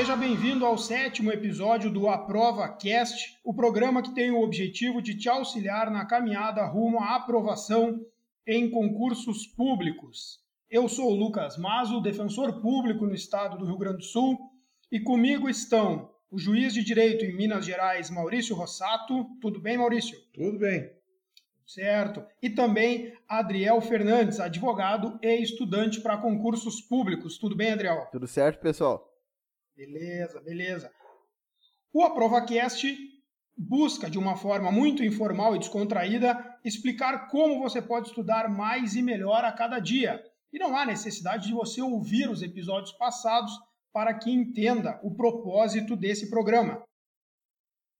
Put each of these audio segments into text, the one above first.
seja bem-vindo ao sétimo episódio do Aprova Cast, o programa que tem o objetivo de te auxiliar na caminhada rumo à aprovação em concursos públicos. Eu sou o Lucas Mazo, defensor público no estado do Rio Grande do Sul, e comigo estão o juiz de direito em Minas Gerais, Maurício Rossato. Tudo bem, Maurício? Tudo bem. Certo. E também Adriel Fernandes, advogado e estudante para concursos públicos. Tudo bem, Adriel? Tudo certo, pessoal? Beleza, beleza. O AprovaCast busca, de uma forma muito informal e descontraída, explicar como você pode estudar mais e melhor a cada dia. E não há necessidade de você ouvir os episódios passados para que entenda o propósito desse programa.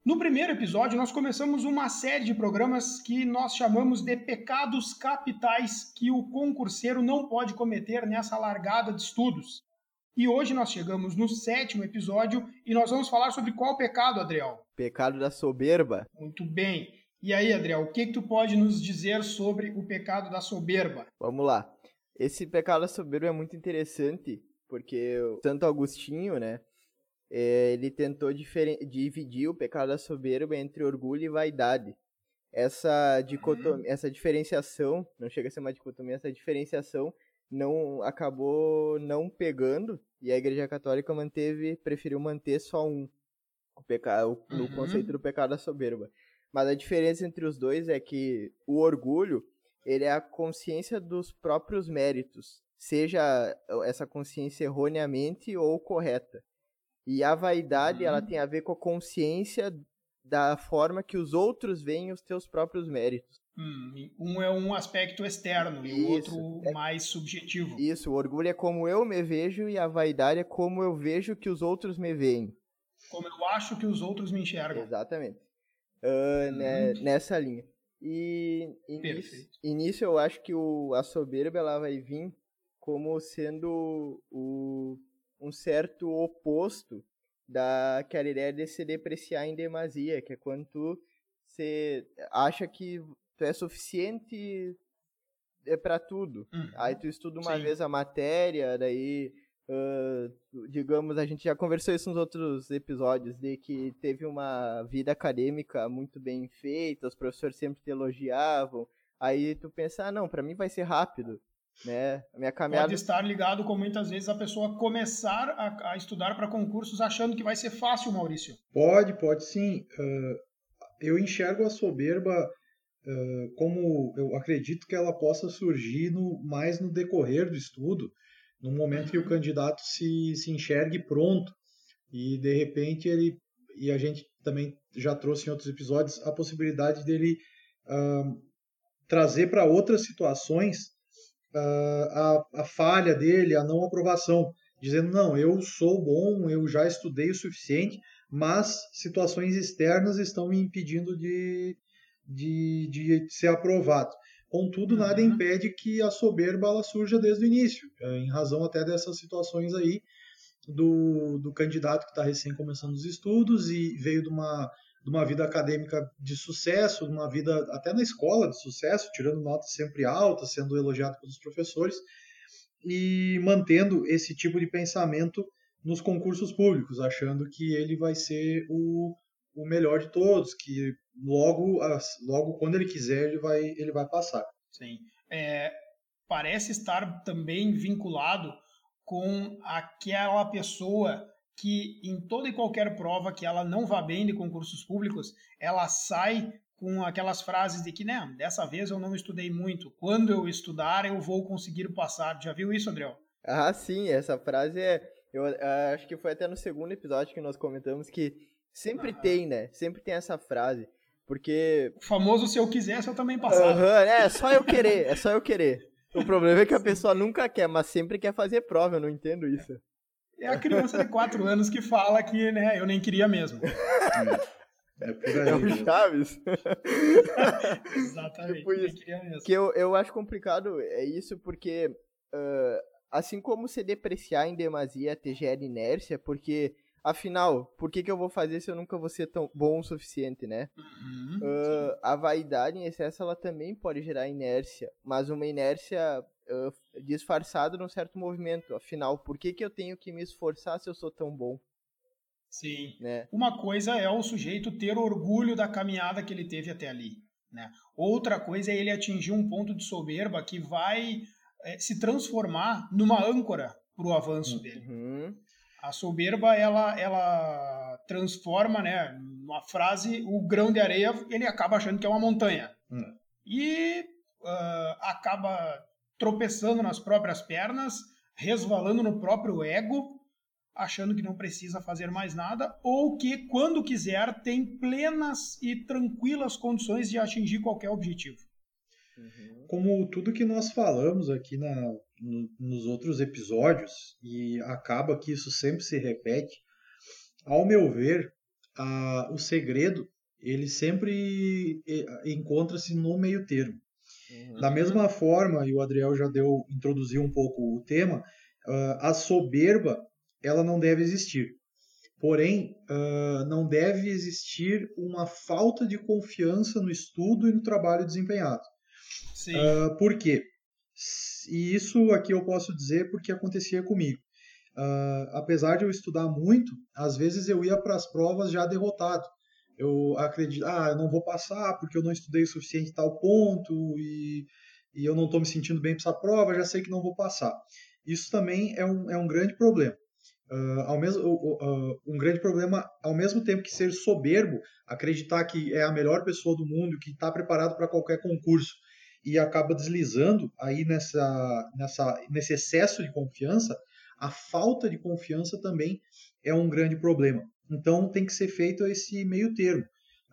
No primeiro episódio, nós começamos uma série de programas que nós chamamos de pecados capitais que o concurseiro não pode cometer nessa largada de estudos. E hoje nós chegamos no sétimo episódio e nós vamos falar sobre qual pecado, Adriel? Pecado da soberba. Muito bem. E aí, Adriel, o que, que tu pode nos dizer sobre o pecado da soberba? Vamos lá. Esse pecado da soberba é muito interessante porque o Santo Agostinho, né, é, ele tentou dividir o pecado da soberba entre orgulho e vaidade. Essa dicotomia, uhum. essa diferenciação, não chega a ser uma dicotomia, essa diferenciação não acabou não pegando e a Igreja Católica manteve, preferiu manter só um, o pecado, uhum. no conceito do pecado da soberba. Mas a diferença entre os dois é que o orgulho, ele é a consciência dos próprios méritos seja essa consciência erroneamente ou correta. E a vaidade, uhum. ela tem a ver com a consciência da forma que os outros veem os teus próprios méritos. Hum, um é um aspecto externo e o outro é... mais subjetivo. Isso, o orgulho é como eu me vejo e a vaidade é como eu vejo que os outros me veem. Como eu acho que os outros me enxergam. Exatamente. Uh, né, nessa linha. E, nisso, eu acho que o, a soberba ela vai vir como sendo o, um certo oposto daquela ideia de se depreciar em demasia, que é quando tu você acha que tu é suficiente é para tudo. Uhum. Aí tu estuda uma Sim. vez a matéria, daí uh, digamos, a gente já conversou isso nos outros episódios, de que teve uma vida acadêmica muito bem feita, os professores sempre te elogiavam, aí tu pensa, ah, não, para mim vai ser rápido né? A minha caminhada... Pode estar ligado com muitas vezes a pessoa começar a, a estudar para concursos achando que vai ser fácil, Maurício. Pode, pode sim. Uh, eu enxergo a soberba como eu acredito que ela possa surgir no, mais no decorrer do estudo, no momento que o candidato se, se enxergue pronto e de repente ele e a gente também já trouxe em outros episódios a possibilidade dele uh, trazer para outras situações a, a falha dele, a não aprovação, dizendo: não, eu sou bom, eu já estudei o suficiente, mas situações externas estão me impedindo de, de, de ser aprovado. Contudo, uhum. nada impede que a soberba ela surja desde o início, é, em razão até dessas situações aí do, do candidato que está recém começando os estudos e veio de uma de uma vida acadêmica de sucesso, de uma vida até na escola de sucesso, tirando notas sempre altas, sendo elogiado pelos professores e mantendo esse tipo de pensamento nos concursos públicos, achando que ele vai ser o, o melhor de todos, que logo, logo quando ele quiser ele vai, ele vai passar. Sim. É, parece estar também vinculado com aquela pessoa que em toda e qualquer prova que ela não vá bem de concursos públicos, ela sai com aquelas frases de que, né, dessa vez eu não estudei muito, quando eu estudar eu vou conseguir passar. Já viu isso, André? Ah, sim, essa frase é. Eu uh, acho que foi até no segundo episódio que nós comentamos que sempre ah. tem, né? Sempre tem essa frase. Porque. O famoso se eu quisesse, eu também passava. Uhum, é, é só eu querer, é só eu querer. O problema é que a pessoa nunca quer, mas sempre quer fazer prova, eu não entendo isso. É a criança de 4 anos que fala que, né, eu nem queria mesmo. É, por aí. É o né? Chaves. Exatamente. Tipo isso. Que eu, eu acho complicado é isso porque, uh, assim como se depreciar em demasia te gera inércia, porque, afinal, por que, que eu vou fazer se eu nunca vou ser tão bom o suficiente, né? Uhum, uh, a vaidade em excesso, ela também pode gerar inércia, mas uma inércia uh, disfarçado num certo movimento. Afinal, por que, que eu tenho que me esforçar se eu sou tão bom? Sim. Né? Uma coisa é o sujeito ter orgulho da caminhada que ele teve até ali. Né? Outra coisa é ele atingir um ponto de soberba que vai é, se transformar numa âncora para o avanço uhum. dele. A soberba ela, ela transforma, né, numa frase, o grão de areia ele acaba achando que é uma montanha uhum. e uh, acaba tropeçando nas próprias pernas, resvalando no próprio ego achando que não precisa fazer mais nada, ou que, quando quiser, tem plenas e tranquilas condições de atingir qualquer objetivo. Uhum. Como tudo que nós falamos aqui na, no, nos outros episódios, e acaba que isso sempre se repete, ao meu ver, a, o segredo ele sempre encontra-se no meio termo. Uhum. Da mesma forma, e o Adriel já deu introduziu um pouco o tema, a soberba ela não deve existir. Porém, uh, não deve existir uma falta de confiança no estudo e no trabalho desempenhado. Sim. Uh, por quê? E isso aqui eu posso dizer porque acontecia comigo. Uh, apesar de eu estudar muito, às vezes eu ia para as provas já derrotado. Eu acredito, ah, eu não vou passar porque eu não estudei o suficiente tal ponto e, e eu não estou me sentindo bem para essa prova, já sei que não vou passar. Isso também é um, é um grande problema. Uh, ao mesmo, uh, um grande problema, ao mesmo tempo que ser soberbo, acreditar que é a melhor pessoa do mundo, que está preparado para qualquer concurso e acaba deslizando aí nessa, nessa, nesse excesso de confiança, a falta de confiança também é um grande problema. Então tem que ser feito esse meio termo.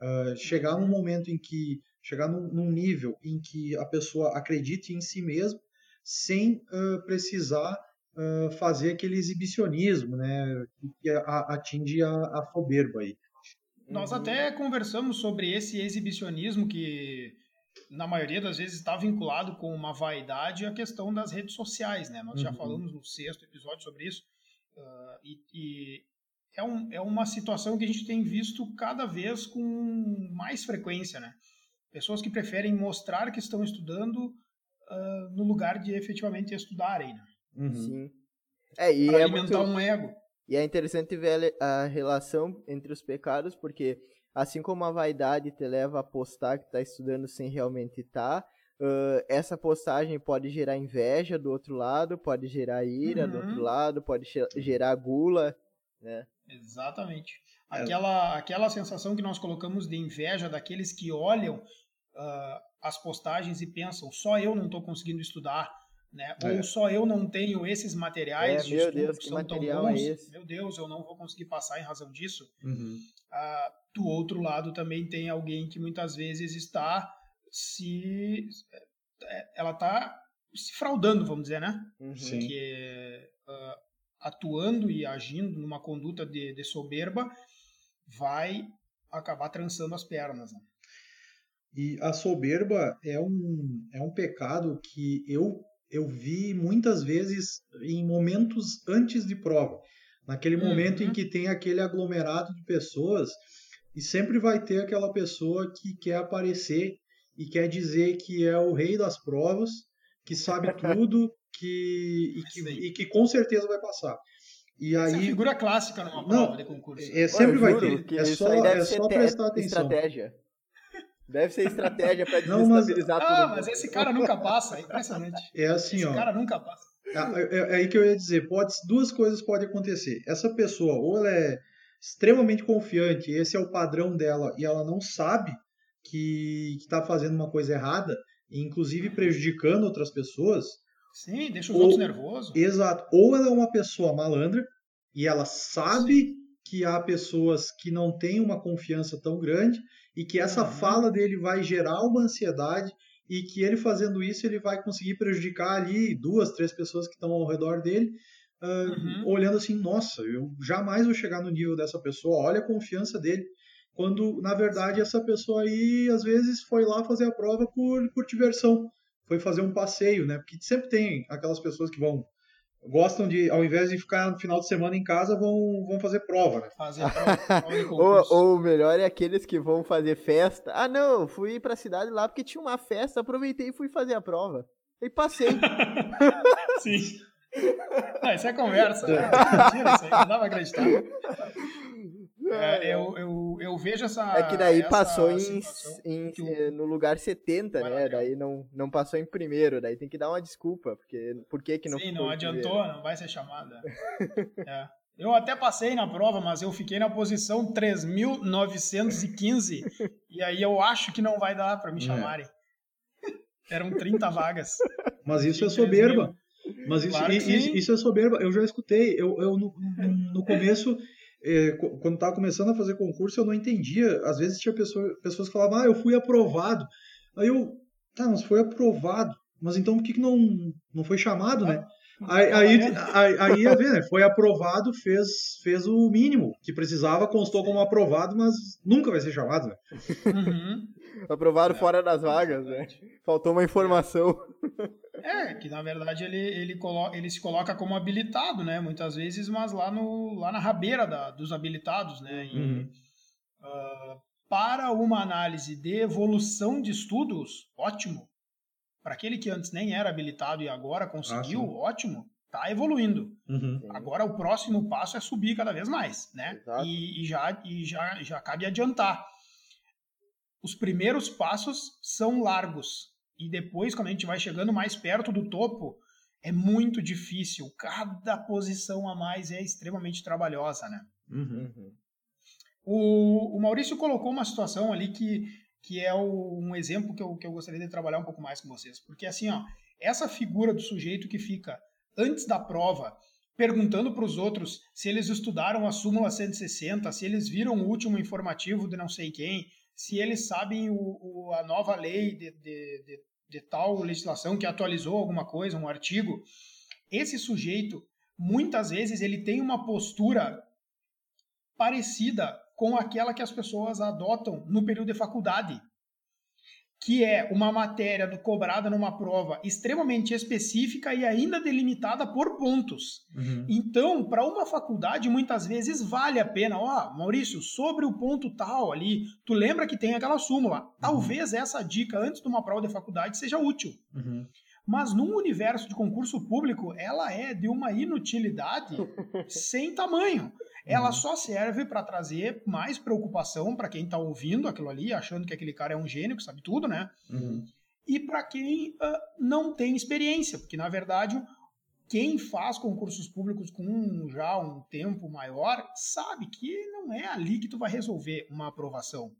Uh, chegar num momento em que, chegar num, num, nível em que a pessoa acredite em si mesma, sem precisar uh, fazer aquele exibicionismo, né, que atinge a, a soberba aí. Nós até conversamos sobre esse exibicionismo que na maioria das vezes está vinculado com uma vaidade a questão das redes sociais, né? Nós uhum. já falamos no sexto episódio sobre isso uh, e, e é, um, é uma situação que a gente tem visto cada vez com mais frequência, né? Pessoas que preferem mostrar que estão estudando uh, no lugar de efetivamente estudarem, né? Uhum. Sim. É, e pra é alimentar muito... um ego. E é interessante ver a relação entre os pecados, porque assim como a vaidade te leva a postar que está estudando sem realmente estar, tá, uh, essa postagem pode gerar inveja do outro lado, pode gerar ira uhum. do outro uhum. lado, pode gerar gula, né? Exatamente. É. Aquela, aquela sensação que nós colocamos de inveja daqueles que olham uh, as postagens e pensam, só eu não estou conseguindo estudar, né? É. Ou só eu não tenho esses materiais é, de estudo Deus, que, são tão bons. É meu Deus, eu não vou conseguir passar em razão disso. Uhum. Ah, do outro lado também tem alguém que muitas vezes está se é, ela está se fraudando, vamos dizer, né? Uhum. Que uh, atuando e agindo numa conduta de, de soberba vai acabar trançando as pernas. Né? E a soberba é um, é um pecado que eu eu vi muitas vezes em momentos antes de prova. Naquele uhum. momento em que tem aquele aglomerado de pessoas e sempre vai ter aquela pessoa que quer aparecer e quer dizer que é o rei das provas, que sabe tudo que, e, que, e que com certeza vai passar. E Essa aí, é figura clássica numa prova Não, de concurso. É, sempre vai ter. É só, é só prestar atenção. Estratégia. Deve ser estratégia para desestabilizar mas... tudo. Ah, mas esse cara nunca passa, é impressionante. É assim, esse ó. Esse cara nunca passa. É, é, é, aí que eu ia dizer, pode, duas coisas podem acontecer. Essa pessoa, ou ela é extremamente confiante, esse é o padrão dela, e ela não sabe que está fazendo uma coisa errada, inclusive prejudicando outras pessoas. Sim, deixa os ou, outros nervosos. Exato. Ou ela é uma pessoa malandra, e ela sabe Sim. Que há pessoas que não têm uma confiança tão grande, e que essa uhum. fala dele vai gerar uma ansiedade e que ele fazendo isso ele vai conseguir prejudicar ali duas, três pessoas que estão ao redor dele, uh, uhum. olhando assim, nossa, eu jamais vou chegar no nível dessa pessoa, olha a confiança dele. Quando, na verdade, essa pessoa aí, às vezes, foi lá fazer a prova por, por diversão. Foi fazer um passeio, né? Porque sempre tem aquelas pessoas que vão gostam de, ao invés de ficar no final de semana em casa, vão, vão fazer prova, né? Fazer prova, ou, ou o melhor é aqueles que vão fazer festa. Ah, não, fui pra cidade lá porque tinha uma festa, aproveitei e fui fazer a prova. E passei. Sim. Ah, isso é conversa. Né? Mentira, isso aí não dá pra acreditar. É, eu, eu, eu vejo essa. É que daí passou em, em- que o- eh, no lugar 70, Vai né? Daí não, não passou em primeiro, daí tem que dar uma desculpa, porque por que que não Sim, não adiantou, primeiro? não vai ser chamada. É. Eu até passei na prova, mas eu fiquei na posição 3.915 e aí eu acho que não vai dar para me É. chamarem. Eram 30 vagas. Mas isso é Em 3 soberba. Mas isso, Claro isso, isso é soberba. Eu já escutei. Eu, eu no, no- começo, co- quando estava começando a fazer concurso, eu não entendia. Às vezes tinha pessoa, pessoas que falavam, ah, eu fui aprovado. Aí eu, tá, mas foi aprovado. Mas então por que, que não, não foi chamado, né? Aí, aí, aí, aí ia ver, né? Foi aprovado, fez, fez o mínimo que precisava, constou como aprovado, mas nunca vai ser chamado, né? Uhum. Aprovaram É, fora das vagas, né? Faltou uma informação. É, que na verdade ele, ele, colo ele se coloca como habilitado, né? Muitas vezes, mas lá, no, lá na rabeira da, dos habilitados, né? E, Uhum. ah, para uma análise de evolução de estudos, ótimo. Para aquele que antes nem era habilitado e agora conseguiu, Ah, ótimo. Tá evoluindo. Uhum. Agora o próximo passo é subir cada vez mais, né? E, e já, e já, já cabe adiantar. Os primeiros passos são largos. E depois, quando a gente vai chegando mais perto do topo, é muito difícil. Cada posição a mais é extremamente trabalhosa, né? Uhum. Uhum. O, o Maurício colocou uma situação ali que, que é o- um exemplo que eu, que eu gostaria de trabalhar um pouco mais com vocês. Porque assim, ó, essa figura do sujeito que fica antes da prova perguntando para os outros se eles estudaram a súmula 160, se eles viram o último informativo de não sei quem, se eles sabem o, o- a nova lei de, de, de, de tal legislação que atualizou alguma coisa, um artigo. Esse sujeito, muitas vezes, ele tem uma postura parecida com aquela que as pessoas adotam no período de faculdade, que é uma matéria do- cobrada numa prova extremamente específica e ainda delimitada por pontos. Uhum. Então, para uma faculdade, muitas vezes vale a pena. Ó, Maurício, sobre o ponto tal ali, tu lembra que tem aquela súmula. Talvez essa dica antes de uma prova de faculdade seja útil. Uhum. Mas num universo de concurso público, ela é de uma inutilidade sem tamanho. Ela Uhum. só serve para trazer mais preocupação para quem está ouvindo aquilo ali, achando que aquele cara é um gênio que sabe tudo, né? Uhum. E para quem ah, não tem experiência, porque na verdade quem faz concursos públicos com já um tempo maior sabe que não é ali que tu vai resolver uma aprovação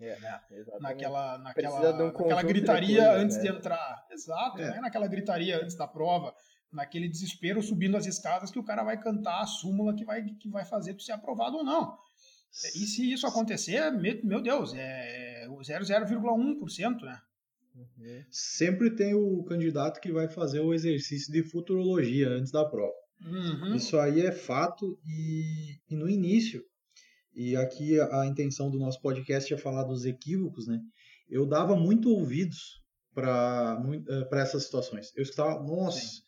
É, exatamente. naquela, naquela, um naquela gritaria coisas, antes né? de entrar. Exato, É. não é naquela gritaria antes da prova, naquele desespero subindo as escadas que o cara vai cantar a súmula que vai, que vai fazer tu ser aprovado ou não. E se isso acontecer, me- meu Deus, é o 0,01%, né? Uhum. Sempre tem o candidato que vai fazer o exercício de futurologia antes da prova. Uhum. Isso aí é fato e, e no início, e aqui a, a intenção do nosso podcast é falar dos equívocos, né? Eu dava muito ouvidos para essas situações. Eu escutava, nossa, Sim.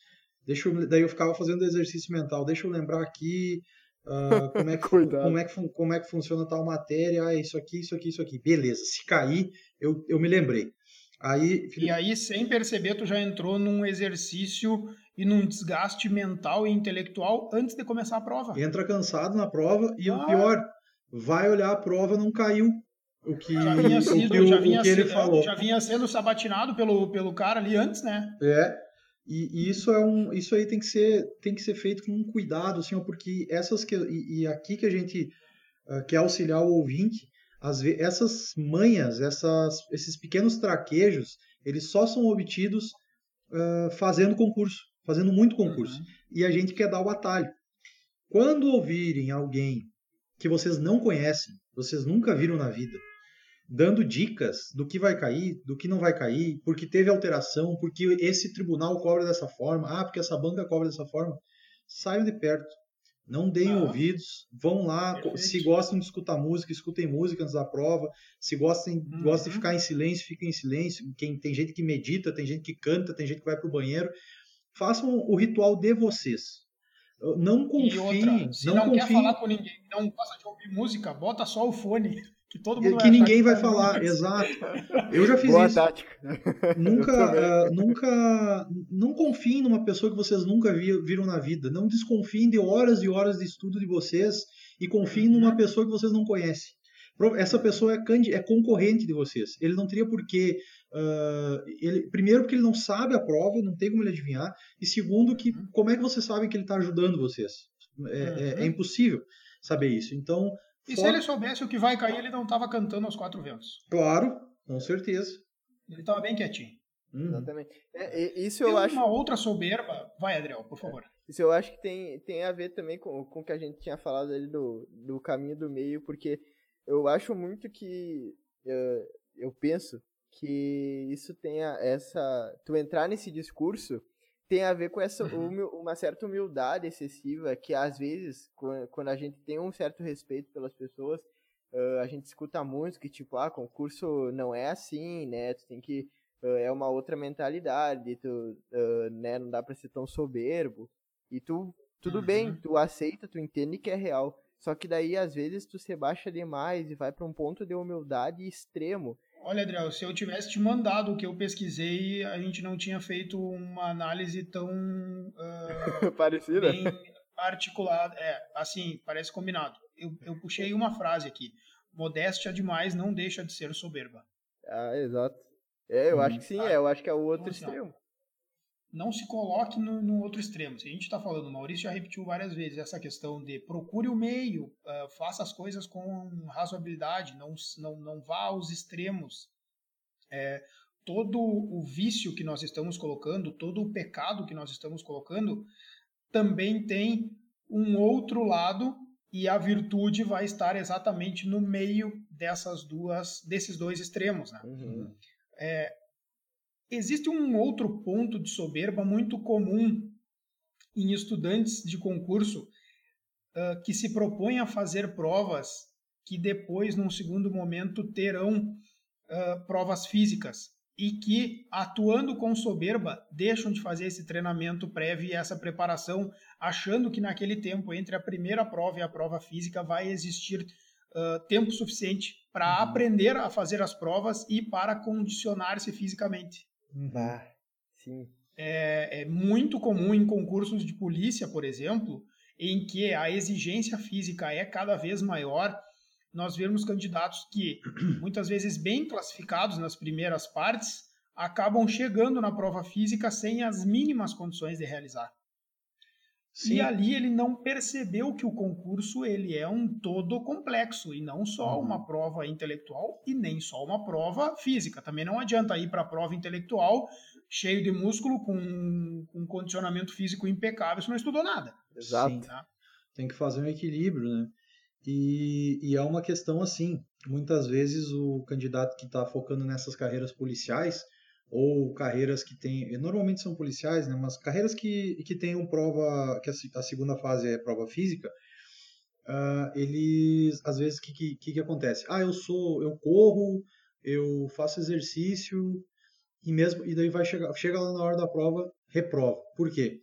Deixa eu, daí eu ficava fazendo exercício mental, deixa eu lembrar aqui ah, como, é que, como, é que, como é que funciona tal matéria, ah, isso aqui, isso aqui, isso aqui. Beleza, se cair, eu, eu me lembrei. Aí, E aí, sem perceber, tu já entrou num exercício e num desgaste mental e intelectual antes de começar a prova. entra cansado na prova e Ah. o pior, vai olhar a prova não caiu o que, Já vinha, o sido, que, o- já, o vinha que ele sido- falou. já vinha sendo sabatinado pelo, pelo cara ali antes, né? É. E, e isso é um, isso aí tem que ser, tem que ser feito com cuidado, assim, porque essas que e, e aqui que a gente ah, quer auxiliar o ouvinte, vezes essas manhas, essas, esses pequenos traquejos, eles só são obtidos ah, fazendo concurso, fazendo muito concurso. Uhum. e a gente quer dar o atalho. Quando ouvirem alguém que vocês não conhecem, vocês nunca viram na vida, dando dicas do que vai cair, do que não vai cair, porque teve alteração, porque esse tribunal cobra dessa forma, ah, porque essa banca cobra dessa forma, saiam de perto. Não deem Não. ouvidos, vão lá, Perfeito. se gostam de escutar música, escutem música antes da prova, se gostem, Uhum. gostam de ficar em silêncio, fiquem em silêncio. Quem, tem gente que medita, tem gente que canta, tem gente que vai pro banheiro. Façam o ritual de vocês. Não confiem, outra, se não, não, quer falar com ninguém, não gosta de ouvir música, bota só o fone, que todo mundo que achar ninguém vai tá falar. Exato. Eu já fiz Boa isso. tática. Nunca, ah, nunca, não confiem numa pessoa que vocês nunca vi- viram na vida. Não desconfiem de horas e horas de estudo de vocês e confiem numa pessoa que vocês não conhecem. Essa pessoa é, é concorrente de vocês. Ele não teria por que. Uh, ele, primeiro, porque ele não sabe a prova, não tem como ele adivinhar. E segundo, que como é que vocês sabem que ele está ajudando vocês? É, é, é, impossível saber isso. Então. E se ele soubesse o que vai cair, ele não estava cantando aos quatro ventos. Claro, com certeza. Ele estava bem quietinho. Uhum. Exatamente. É, isso eu tem acho. Uma outra soberba. Vai, Adriel, por favor. Isso eu acho que tem, tem a ver também com, com o que a gente tinha falado ali do, do caminho do meio, porque eu acho muito que. Eu, eu penso que isso tenha essa. Tu entrar nesse discurso tem a ver com essa uhum. uma certa humildade excessiva que às vezes quando a gente tem um certo respeito pelas pessoas a gente escuta muito que tipo ah concurso não é assim né tu tem que é uma outra mentalidade tu né não dá para ser tão soberbo e tu tudo uhum. bem tu aceita tu entende que é real só que daí, às vezes, tu se baixa demais e vai para um ponto de humildade extremo. Olha, Adriel, se eu tivesse te mandado o que eu pesquisei, a gente não tinha feito uma análise tão uh, parecida, bem articulada. É, assim, parece combinado. Eu, eu puxei uma frase aqui: modéstia demais não deixa de ser soberba. Ah, exato. É, eu hum, acho que sim, tá. é, eu acho que é o outro então, assim, extremo não se coloque no, no outro extremo. Se a gente está falando, o Maurício já repetiu várias vezes essa questão de procure o meio, uh, faça as coisas com razoabilidade, não, não, não vá aos extremos. É, todo o vício que nós estamos colocando, todo o pecado que nós estamos colocando, também tem um outro lado e a virtude vai estar exatamente no meio dessas duas, desses dois extremos, né? Uhum. É, Existe um outro ponto de soberba muito comum em estudantes de concurso uh, que se propõem a fazer provas que depois, num segundo momento, terão uh, provas físicas e que, atuando com soberba, deixam de fazer esse treinamento prévio e essa preparação, achando que naquele tempo, entre a primeira prova e a prova física, vai existir uh, tempo suficiente para uhum. aprender a fazer as provas e para condicionar-se fisicamente. Bah, sim. É, é muito comum em concursos de polícia, por exemplo, em que a exigência física é cada vez maior, nós vemos candidatos que, muitas vezes bem classificados nas primeiras partes, acabam chegando na prova física sem as mínimas condições de realizar. Sim. E ali ele não percebeu que o concurso ele é um todo complexo e não só uhum. uma prova intelectual e nem só uma prova física. Também não adianta ir para a prova intelectual cheio de músculo com um condicionamento físico impecável se não estudou nada. Exato. Sim, tá? Tem que fazer um equilíbrio, né? E, e é uma questão assim. Muitas vezes o candidato que está focando nessas carreiras policiais ou carreiras que tem normalmente são policiais, né, mas carreiras que, que tenham prova, que a, a segunda fase é prova física, uh, eles, às vezes, que, que, que acontece? Ah, eu sou, eu corro, eu faço exercício, e mesmo e daí vai chegar, chega lá na hora da prova, reprova. Por quê?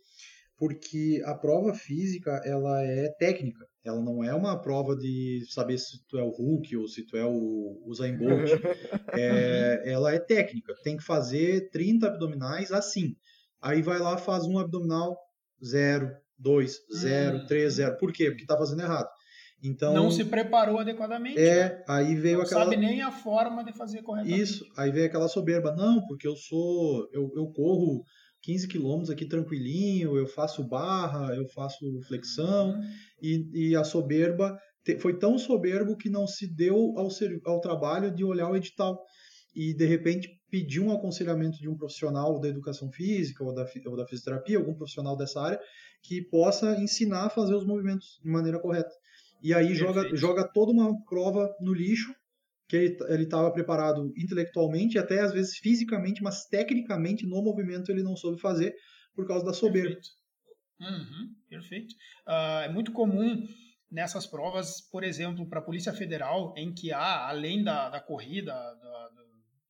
Porque a prova física, ela é técnica. Ela não é uma prova de saber se tu é o Hulk ou se tu é o Usain Bolt. é, ela é técnica. Tem que fazer 30 abdominais assim. Aí vai lá, faz um abdominal 0, 2, 0, 3, 0. Por quê? Porque está fazendo errado. Então, não se preparou adequadamente. É, né? aí veio não aquela. Não sabe nem a forma de fazer corretamente. Isso, aí veio aquela soberba. Não, porque eu sou. Eu, eu corro 15 quilômetros aqui tranquilinho, eu faço barra, eu faço flexão, uhum. e, e, a soberba te, foi tão soberbo que não se deu ao, ser, ao trabalho de olhar o edital e de repente pedir um aconselhamento de um profissional da educação física ou da, ou da fisioterapia, algum profissional dessa área, que possa ensinar a fazer os movimentos de maneira correta. E aí joga, joga toda uma prova no lixo que ele estava preparado intelectualmente, até às vezes fisicamente, mas tecnicamente no movimento ele não soube fazer por causa da soberba. Perfeito. Uhum, perfeito. Uh, é muito comum nessas provas, por exemplo, para a Polícia Federal, em que há, além da, da corrida, da,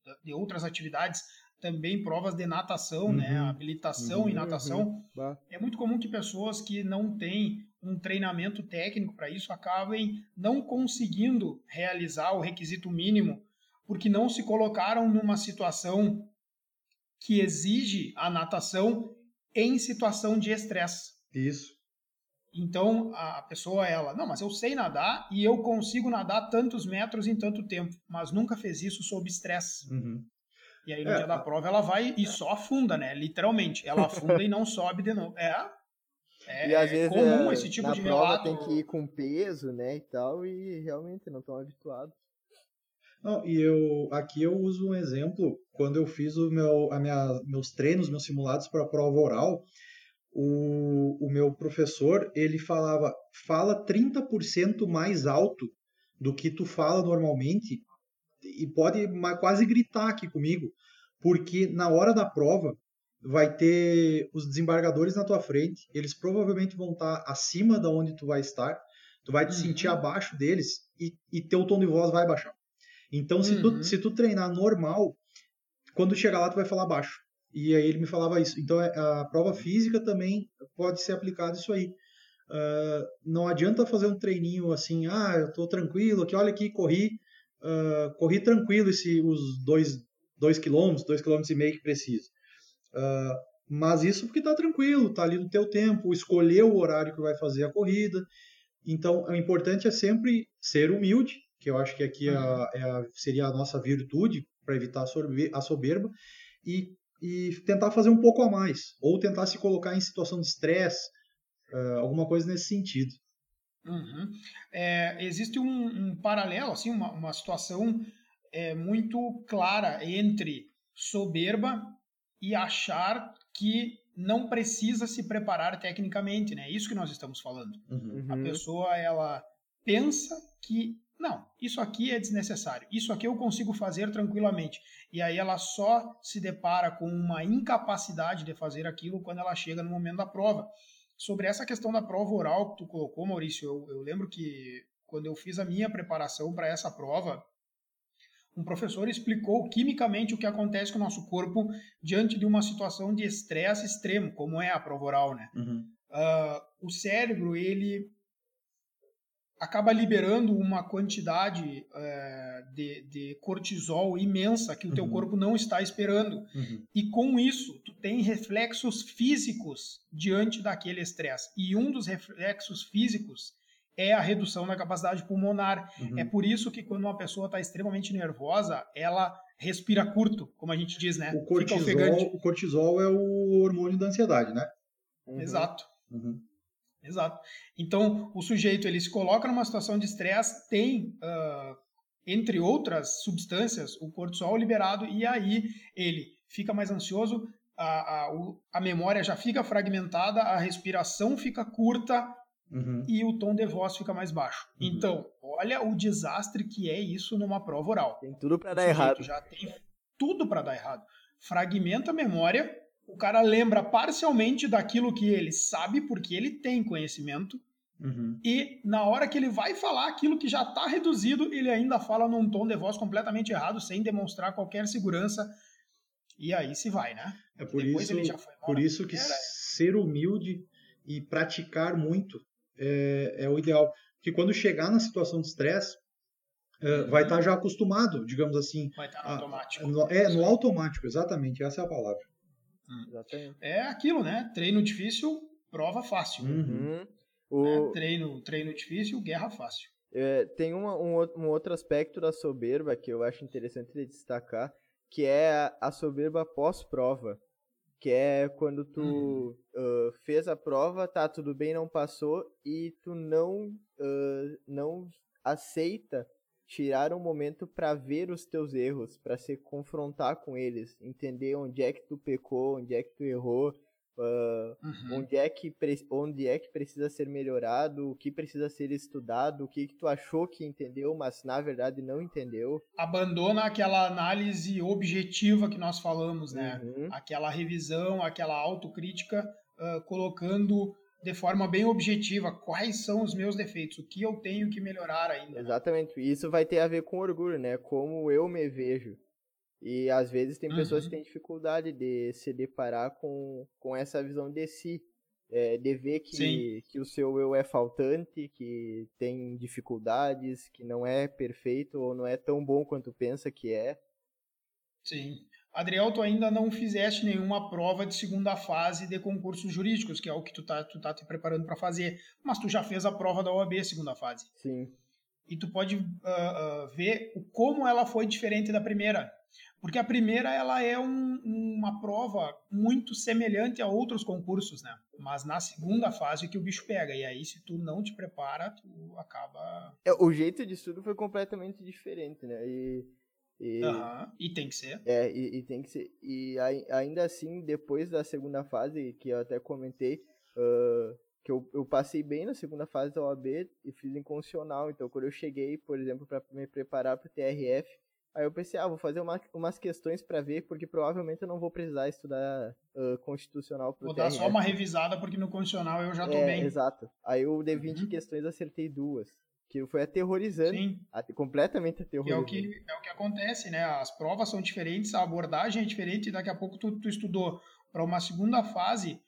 da, de outras atividades, também provas de natação, né, uhum. né? Habilitação uhum. e natação. Uhum. É muito comum que pessoas que não têm um treinamento técnico para isso acabem não conseguindo realizar o requisito mínimo porque não se colocaram numa situação que exige a natação em situação de estresse. Isso. Então a pessoa, ela, não, mas eu sei nadar e eu consigo nadar tantos metros em tanto tempo, mas nunca fez isso sob estresse. Uhum. E aí no é, dia da prova ela vai e só afunda, né? Literalmente. Ela afunda e não sobe de novo. É. É, e às vezes comum é, esse tipo na de prova relato. tem que ir com peso, né, e tal, e realmente não estão habituados. Não, e eu aqui eu uso um exemplo quando eu fiz o meu, a minha, meus treinos, meus simulados para a prova oral o, o meu professor, ele falava, fala 30% mais alto do que tu fala normalmente e pode quase gritar aqui comigo, porque na hora da prova vai ter os desembargadores na tua frente, eles provavelmente vão estar acima da onde tu vai estar, tu vai te uhum. sentir abaixo deles e, e teu tom de voz vai baixar. Então, se, uhum. tu, se tu treinar normal, quando chegar lá tu vai falar baixo. E aí ele me falava isso. Então é, a prova física também pode ser aplicada isso aí. Uh, não adianta fazer um treininho assim, ah, eu tô tranquilo, aqui, olha aqui, corri, uh, corri tranquilo esse, os dois, dois quilômetros, dois quilômetros e meio que precisa. Uh, mas isso porque tá tranquilo, tá ali no teu tempo, escolher o horário que vai fazer a corrida. Então, o importante é sempre ser humilde, que eu acho que aqui é a, é a, seria a nossa virtude para evitar a soberba, e e tentar fazer um pouco a mais, ou tentar se colocar em situação de estresse, uh, alguma coisa nesse sentido. Uhum. É, existe um, um, paralelo, assim, uma, uma situação é, muito clara entre soberba e achar que não precisa se preparar tecnicamente, né? É isso que nós estamos falando. Uhum. A pessoa ela pensa que não, isso aqui é desnecessário. Isso aqui eu consigo fazer tranquilamente. E aí ela só se depara com uma incapacidade de fazer aquilo quando ela chega no momento da prova. Sobre essa questão da prova oral que tu colocou, Maurício, eu, eu lembro que quando eu fiz a minha preparação para essa prova, um professor explicou quimicamente o que acontece com o nosso corpo diante de uma situação de estresse extremo, como é a prova oral, né? Uhum. Uh, o cérebro, ele acaba liberando uma quantidade é, de, de, cortisol imensa que o teu uhum. corpo não está esperando. Uhum. E com isso, tu tem reflexos físicos diante daquele estresse. E um dos reflexos físicos é a redução da capacidade pulmonar. Uhum. É por isso que quando uma pessoa está extremamente nervosa, ela respira curto, como a gente diz, né? O cortisol, o cortisol é o hormônio da ansiedade, né? Exato. Uhum. Exato. Então, o sujeito ele se coloca numa situação de estresse, tem, uh, entre outras substâncias, o cortisol liberado, e aí ele fica mais ansioso, a, a, a memória já fica fragmentada, a respiração fica curta uhum. e o tom de voz fica mais baixo. Uhum. Então, olha o desastre que é isso numa prova oral. Tem tudo para dar errado. Já tem tudo para dar errado. Fragmenta a memória o cara lembra parcialmente daquilo que ele sabe, porque ele tem conhecimento, uhum. e na hora que ele vai falar aquilo que já está reduzido, ele ainda fala num tom de voz completamente errado, sem demonstrar qualquer segurança. E aí se vai, né? É por isso, por isso que ser humilde e praticar muito é, é o ideal. Porque quando chegar na situação de estresse, é, vai estar tá já acostumado, digamos assim. Vai estar tá no a, automático. No, é, no automático, exatamente, essa é a palavra. Exatamente. É aquilo, né? Treino difícil, prova fácil. Uhum. O... É, treino, treino difícil, guerra fácil. É, tem uma, um, um, outro aspecto da soberba que eu acho interessante de destacar, que é a, a soberba pós-prova. Que é quando tu uhum. uh, fez a prova, tá, tudo bem, não passou, e tu não, uh, não aceita tirar um momento para ver os teus erros, para se confrontar com eles, entender onde é que tu pecou, onde é que tu errou, uh, uhum. onde, é que onde é que precisa ser melhorado, o que precisa ser estudado, o que, que tu achou que entendeu, mas na verdade não entendeu. Abandona aquela análise objetiva que nós falamos, né? Uhum. Aquela revisão, aquela autocrítica, uh, colocando de forma bem objetiva quais são os meus defeitos, o que eu tenho que melhorar ainda. Né? Exatamente. Isso vai ter a ver com orgulho, né? Como eu me vejo. E às vezes tem pessoas uhum. que têm dificuldade de se deparar com, com essa visão de si. É, de ver que, que o seu eu é faltante, que tem dificuldades, que não é perfeito ou não é tão bom quanto pensa que é. Sim. Adriel, tu ainda não fizeste nenhuma prova de segunda fase de concursos jurídicos, que é o que tu tá, tu tá te preparando para fazer, mas tu já fez a prova da OAB segunda fase. Sim. E tu pode uh, uh, ver como ela foi diferente da primeira. Porque a primeira ela é um, uma prova muito semelhante a outros concursos, né? Mas na segunda fase que o bicho pega. E aí, se tu não te prepara, tu acaba. É, o jeito de estudo foi completamente diferente, né? E e, uhum. e tem que ser. É, e, e, tem que ser. E ainda assim, depois da segunda fase, que eu até comentei, uh, que eu, eu passei bem na segunda fase da OAB e fiz inconstitucional. Então, quando eu cheguei, por exemplo, para me preparar para o TRF, aí eu pensei, ah, vou fazer uma, umas questões para ver, porque provavelmente eu não vou precisar estudar uh, constitucional para o TRF. Vou dar só uma revisada, porque no constitucional eu já tô é, bem. Exato. Aí eu de 20 uhum. questões acertei duas que foi aterrorizante, Sim. completamente aterrorizante. Que é, o que, é o que acontece, né? As provas são diferentes, a abordagem é diferente, e daqui a pouco tu, tu estudou para uma segunda fase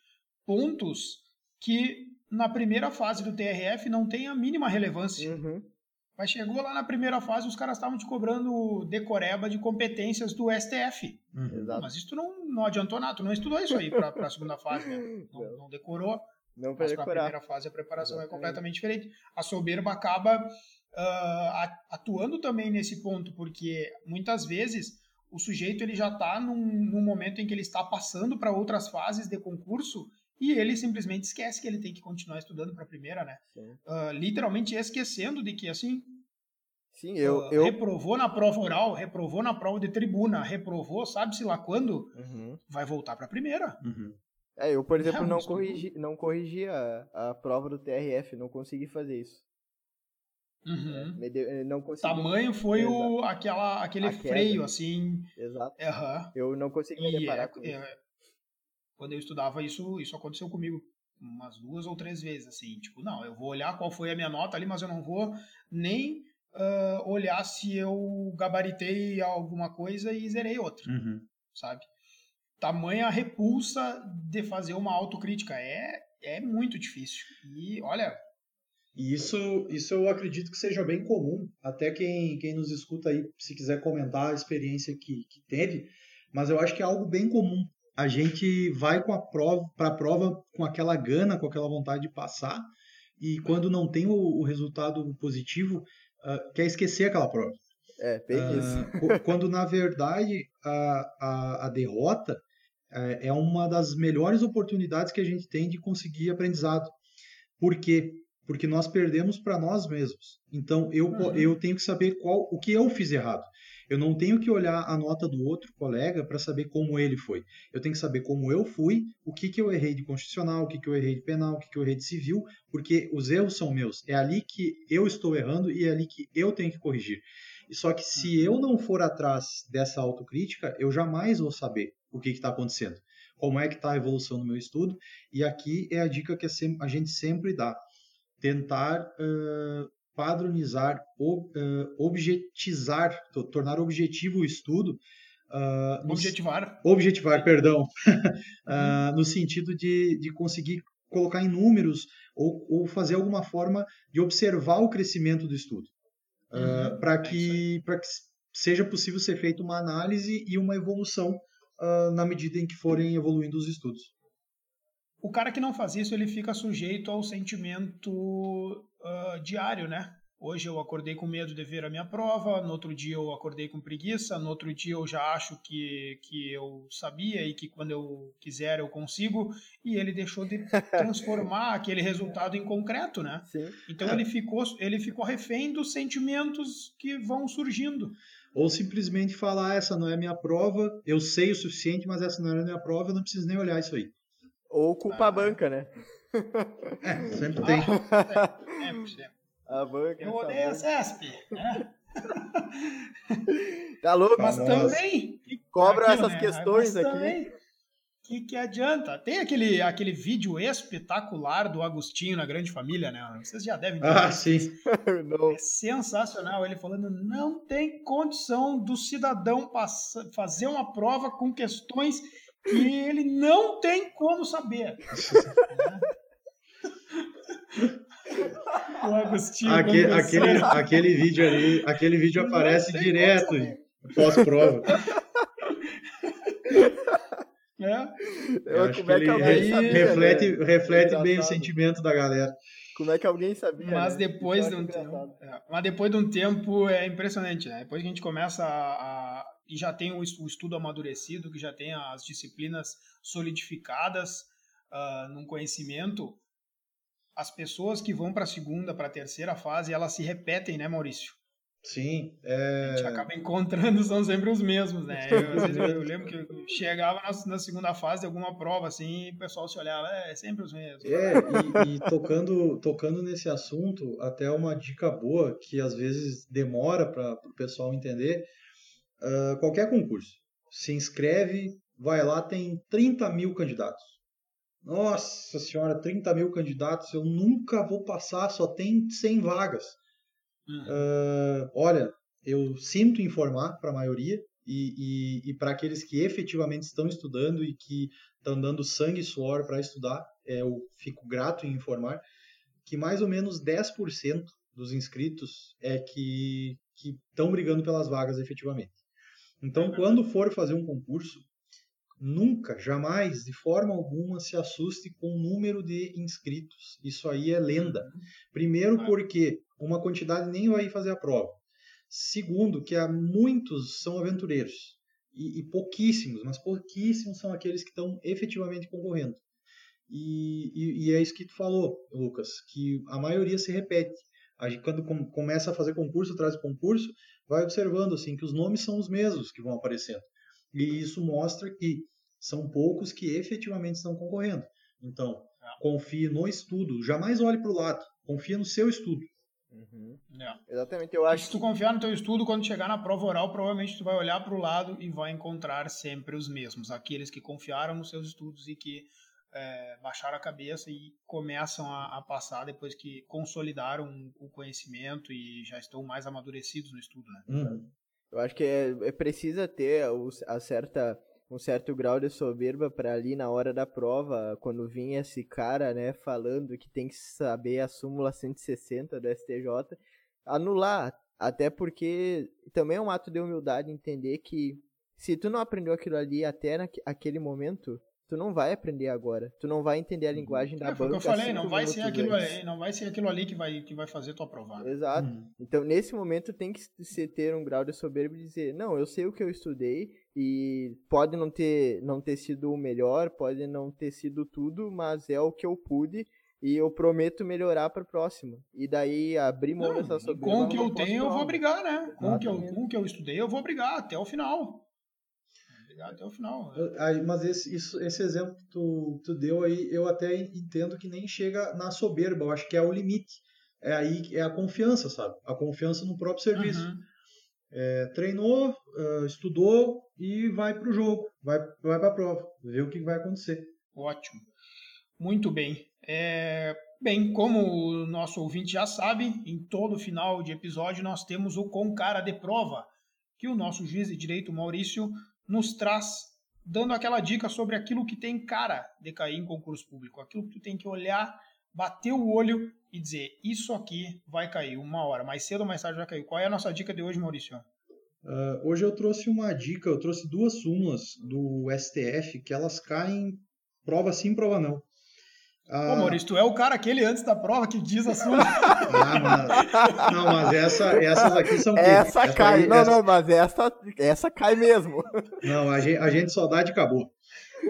pontos que na primeira fase do TRF não tem a mínima relevância. Uhum. Mas chegou lá na primeira fase, os caras estavam te cobrando decoreba de competências do STF. Uhum. Mas isso não, não adiantou nada, tu não estudou isso aí para a segunda fase, né? não, não decorou. Não para decorar. a primeira fase a preparação Exatamente. é completamente diferente. A soberba acaba uh, atuando também nesse ponto, porque muitas vezes o sujeito ele já está num, num, momento em que ele está passando para outras fases de concurso e ele simplesmente esquece que ele tem que continuar estudando para a primeira, né? Uh, literalmente esquecendo de que assim Sim, eu, uh, eu... Reprovou na prova oral, reprovou na prova de tribuna, reprovou, sabe-se lá quando, uhum. vai voltar para a primeira. Uhum. É, eu, por exemplo, não corrigi, não corrigi a, a prova do TRF, não consegui fazer isso. Uhum. É, não consegui... Tamanho foi o, aquela, aquele freio, assim. Exato. Uhum. Eu não consegui me deparar é, com isso. É, quando eu estudava isso, isso aconteceu comigo umas duas ou três vezes, assim. Tipo, não, eu vou olhar qual foi a minha nota ali, mas eu não vou nem uh, olhar se eu gabaritei alguma coisa e zerei outra, uhum. sabe? tamanha repulsa de fazer uma autocrítica. É, é muito difícil. E olha. E isso, isso eu acredito que seja bem comum. Até quem, quem nos escuta aí, se quiser comentar a experiência que, que teve, mas eu acho que é algo bem comum. A gente vai com a prova para a prova com aquela gana, com aquela vontade de passar, e quando não tem o, o resultado positivo, uh, quer esquecer aquela prova. É, bem uh, isso. quando na verdade a, a, a derrota é, é uma das melhores oportunidades que a gente tem de conseguir aprendizado. Por quê? Porque nós perdemos para nós mesmos. Então eu, uhum. eu tenho que saber qual o que eu fiz errado. Eu não tenho que olhar a nota do outro colega para saber como ele foi. Eu tenho que saber como eu fui, o que, que eu errei de constitucional, o que, que eu errei de penal, o que, que eu errei de civil, porque os erros são meus. É ali que eu estou errando e é ali que eu tenho que corrigir. Só que se eu não for atrás dessa autocrítica, eu jamais vou saber o que está acontecendo, como é que está a evolução no meu estudo. E aqui é a dica que a gente sempre dá: tentar uh, padronizar, ob, uh, objetizar, tornar objetivo o estudo. Uh, no, objetivar. Objetivar, perdão. uh, no sentido de, de conseguir colocar em números ou, ou fazer alguma forma de observar o crescimento do estudo. Uh, para que, é que seja possível ser feita uma análise e uma evolução na medida em que forem evoluindo os estudos. O cara que não faz isso, ele fica sujeito ao sentimento uh, diário, né? Hoje eu acordei com medo de ver a minha prova, no outro dia eu acordei com preguiça, no outro dia eu já acho que, que eu sabia e que quando eu quiser eu consigo, e ele deixou de transformar aquele resultado em concreto, né? Sim. Então ele ficou, ele ficou refém dos sentimentos que vão surgindo. Ou simplesmente falar, ah, essa não é minha prova, eu sei o suficiente, mas essa não é a minha prova, eu não preciso nem olhar isso aí. Ou culpa ah. a banca, né? É, sempre tem. Ah, é, é, é. A banca. Eu odeio a CESP, né? tá louco, mas também. Cobra aquilo, essas né? questões mas aqui. Também, que, que adianta? Tem aquele, aquele vídeo espetacular do Agostinho na Grande Família, né? Vocês já devem ter Ah, sim. é sensacional. Ele falando: não tem condição do cidadão passar, fazer uma prova com questões que ele não tem como saber. o Agostinho. Aquele, aquele, aquele vídeo ali, aquele vídeo aparece direto pós-prova. É. Eu, acho que, é que alguém aí, reflete, né? reflete bem o sentimento da galera. Como é que alguém sabia? Mas né? depois de um tempo, é, mas depois de um tempo é impressionante, né? Depois que a gente começa a, a e já tem o estudo amadurecido, que já tem as disciplinas solidificadas uh, num conhecimento, as pessoas que vão para a segunda, para a terceira fase, elas se repetem, né, Maurício? Sim. É... A gente acaba encontrando, são sempre os mesmos, né? Eu, vezes, eu lembro que eu chegava na, na, segunda fase de alguma prova, assim, e o pessoal se olhava, é, é sempre os mesmos. É, e, e, tocando, tocando nesse assunto, até uma dica boa, que às vezes demora para o pessoal entender, uh, qualquer concurso, se inscreve, vai lá, tem 30 mil candidatos. Nossa senhora, 30 mil candidatos, eu nunca vou passar, só tem 100 vagas. Uh, olha, eu sinto informar para a maioria e, e, e para aqueles que efetivamente estão estudando e que estão dando sangue e suor para estudar, é, eu fico grato em informar que mais ou menos 10% dos inscritos é que estão brigando pelas vagas efetivamente. Então, quando for fazer um concurso, nunca, jamais, de forma alguma, se assuste com o número de inscritos. Isso aí é lenda. Uhum. Primeiro, porque uma quantidade nem vai fazer a prova. Segundo, que há muitos são aventureiros. E, e pouquíssimos, mas pouquíssimos são aqueles que estão efetivamente concorrendo. E, e, e, é isso que tu falou, Lucas, que a maioria se repete. A gente, quando com, começa a fazer concurso atrás de concurso, vai observando assim que os nomes são os mesmos que vão aparecendo. E isso mostra que são poucos que efetivamente estão concorrendo. Então, é. confie no estudo, jamais olhe para o lado, confia no seu estudo. Uhum. É. Exatamente, eu acho. Se tu confiar no teu estudo, quando chegar na prova oral, provavelmente tu vai olhar para o lado e vai encontrar sempre os mesmos, aqueles que confiaram nos seus estudos e que é, baixaram a cabeça e começam a, a, passar depois que consolidaram o conhecimento e já estão mais amadurecidos no estudo, né? Uhum. Eu acho que é, é precisa ter a certa um certo grau de soberba para ali na hora da prova, quando vinha esse cara, né, falando que tem que saber a súmula 160 do STJ, anular, até porque também é um ato de humildade entender que se tu não aprendeu aquilo ali até naquele momento, tu não vai aprender agora. Tu não vai entender a uhum. linguagem da é, banca. Foi o que eu falei, não vai ser aquilo ali, não vai ser aquilo ali que vai que vai fazer tu aprovar. Exato. Hum. Então, nesse momento tem que se ter um grau de soberba e dizer: "Não, eu sei o que eu estudei e pode não ter não ter sido o melhor, pode não ter sido tudo, mas é o que eu pude e eu prometo melhorar para a próxima. E daí abrir mão dessa soberba. Com o que eu tenho, eu vou brigar, né? Com o que eu, com o que eu estudei, eu vou brigar até o final até o final. Né? Aí, mas esse, isso, esse exemplo que tu, tu deu aí, eu até entendo que nem chega na soberba, eu acho que é o limite. É aí é a confiança, sabe? A confiança no próprio serviço. Uhum. É, treinou, estudou e vai para o jogo, vai, vai para a prova, ver o que vai acontecer. Ótimo. Muito bem. É, bem, como o nosso ouvinte já sabe, em todo final de episódio nós temos o Com Cara de Prova, que o nosso juiz de direito Maurício nos traz dando aquela dica sobre aquilo que tem cara de cair em concurso público, aquilo que tu tem que olhar, bater o olho e dizer, isso aqui vai cair uma hora, mais cedo ou mais tarde vai cair. Qual é a nossa dica de hoje, Maurício? Uh, hoje eu trouxe uma dica, eu trouxe duas súmulas do STF que elas caem prova sim, prova não. Ah, Pô, Maurício, tu é o cara aquele antes da prova que diz a sua. Ah, mas, não, mas essa, essas aqui são. Essa, essa cai. Aí, não, essa... não, mas essa, essa cai mesmo. Não, a gente, a gente só dá de acabou.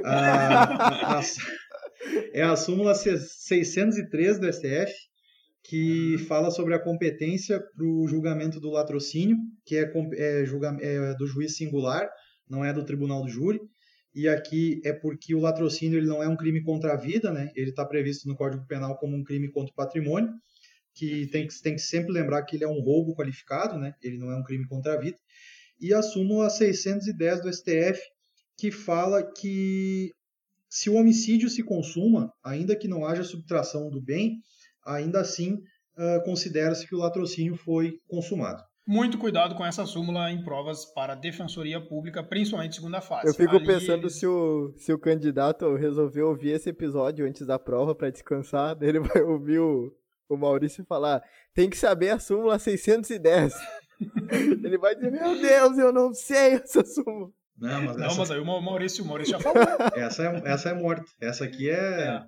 Ah, a, é a súmula 603 do STF, que fala sobre a competência para o julgamento do latrocínio, que é, é, julga, é do juiz singular, não é do tribunal do júri e aqui é porque o latrocínio ele não é um crime contra a vida, né? Ele está previsto no Código Penal como um crime contra o patrimônio, que tem, que tem que sempre lembrar que ele é um roubo qualificado, né? Ele não é um crime contra a vida. E a súmula 610 do STF, que fala que se o homicídio se consuma, ainda que não haja subtração do bem, ainda assim uh, considera-se que o latrocínio foi consumado muito cuidado com essa súmula em provas para defensoria pública, principalmente segunda fase. Eu fico Ali pensando eles... se, o, se o candidato resolveu ouvir esse episódio antes da prova para descansar, ele vai ouvir o, o Maurício falar: tem que saber a súmula 610. ele vai dizer: Meu Deus, eu não sei essa súmula. Não, mas, Não, essa, mas aí o Maurício, o Maurício já falou. essa, é, essa é morta. Essa aqui é. É.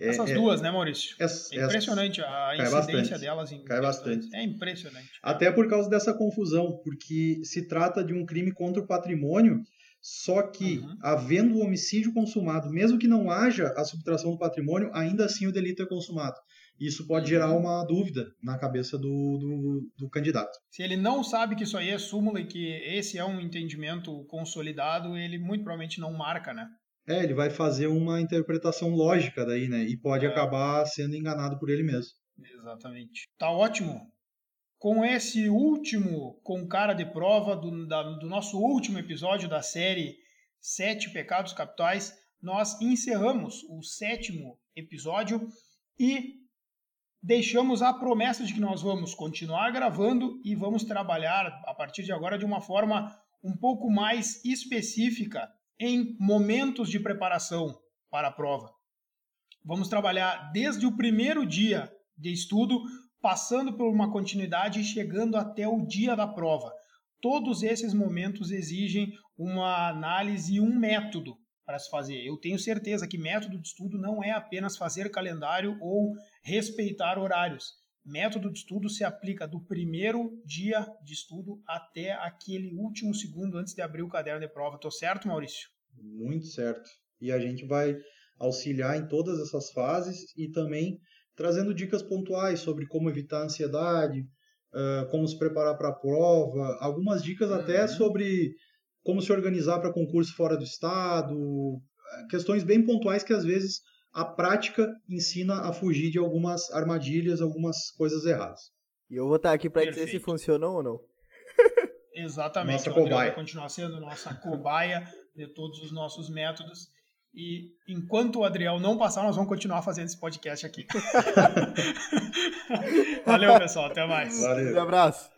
é- Essas é- duas, né, Maurício? essa- É essa- impressionante a incidência bastante. delas em Cai bastante. É impressionante. Até por causa dessa confusão, porque se trata de um crime contra o patrimônio, só que, Uhum. havendo o homicídio consumado, mesmo que não haja a subtração do patrimônio, ainda assim o delito é consumado. Isso pode gerar Uhum. uma dúvida na cabeça do, do, do candidato. Se ele não sabe que isso aí é súmula e que esse é um entendimento consolidado, ele muito provavelmente não marca, né? É, ele vai fazer uma interpretação lógica daí, né? E pode É. acabar sendo enganado por ele mesmo. Exatamente. Tá ótimo. Com esse último com cara de prova do, da- do nosso último episódio da série Sete Pecados Capitais, nós encerramos o sétimo episódio e deixamos a promessa de que nós vamos continuar gravando e vamos trabalhar a partir de agora de uma forma um pouco mais específica em momentos de preparação para a prova. Vamos trabalhar desde o primeiro dia de estudo, passando por uma continuidade e chegando até o dia da prova. Todos esses momentos exigem uma análise e um método para se fazer. Eu tenho certeza que método de estudo não é apenas fazer calendário ou respeitar horários. Método de estudo se aplica do primeiro dia de estudo até aquele último segundo antes de abrir o caderno de prova. Tô certo, Maurício? Muito certo. E a gente vai auxiliar em todas essas fases e também trazendo dicas pontuais sobre como evitar a ansiedade, ah, como se preparar para a prova, algumas dicas até Uhum. sobre como se organizar para concurso fora do estado, ah, questões bem pontuais que às vezes a prática ensina a fugir de algumas armadilhas, algumas coisas erradas. E eu vou estar aqui pra dizer se funcionou ou não. Exatamente. Nossa o Adriel cobaia. vai continuar sendo nossa cobaia de todos os nossos métodos. E enquanto o Adriel não passar, nós vamos continuar fazendo esse podcast aqui. Valeu, pessoal. Até mais. Valeu. Um abraço.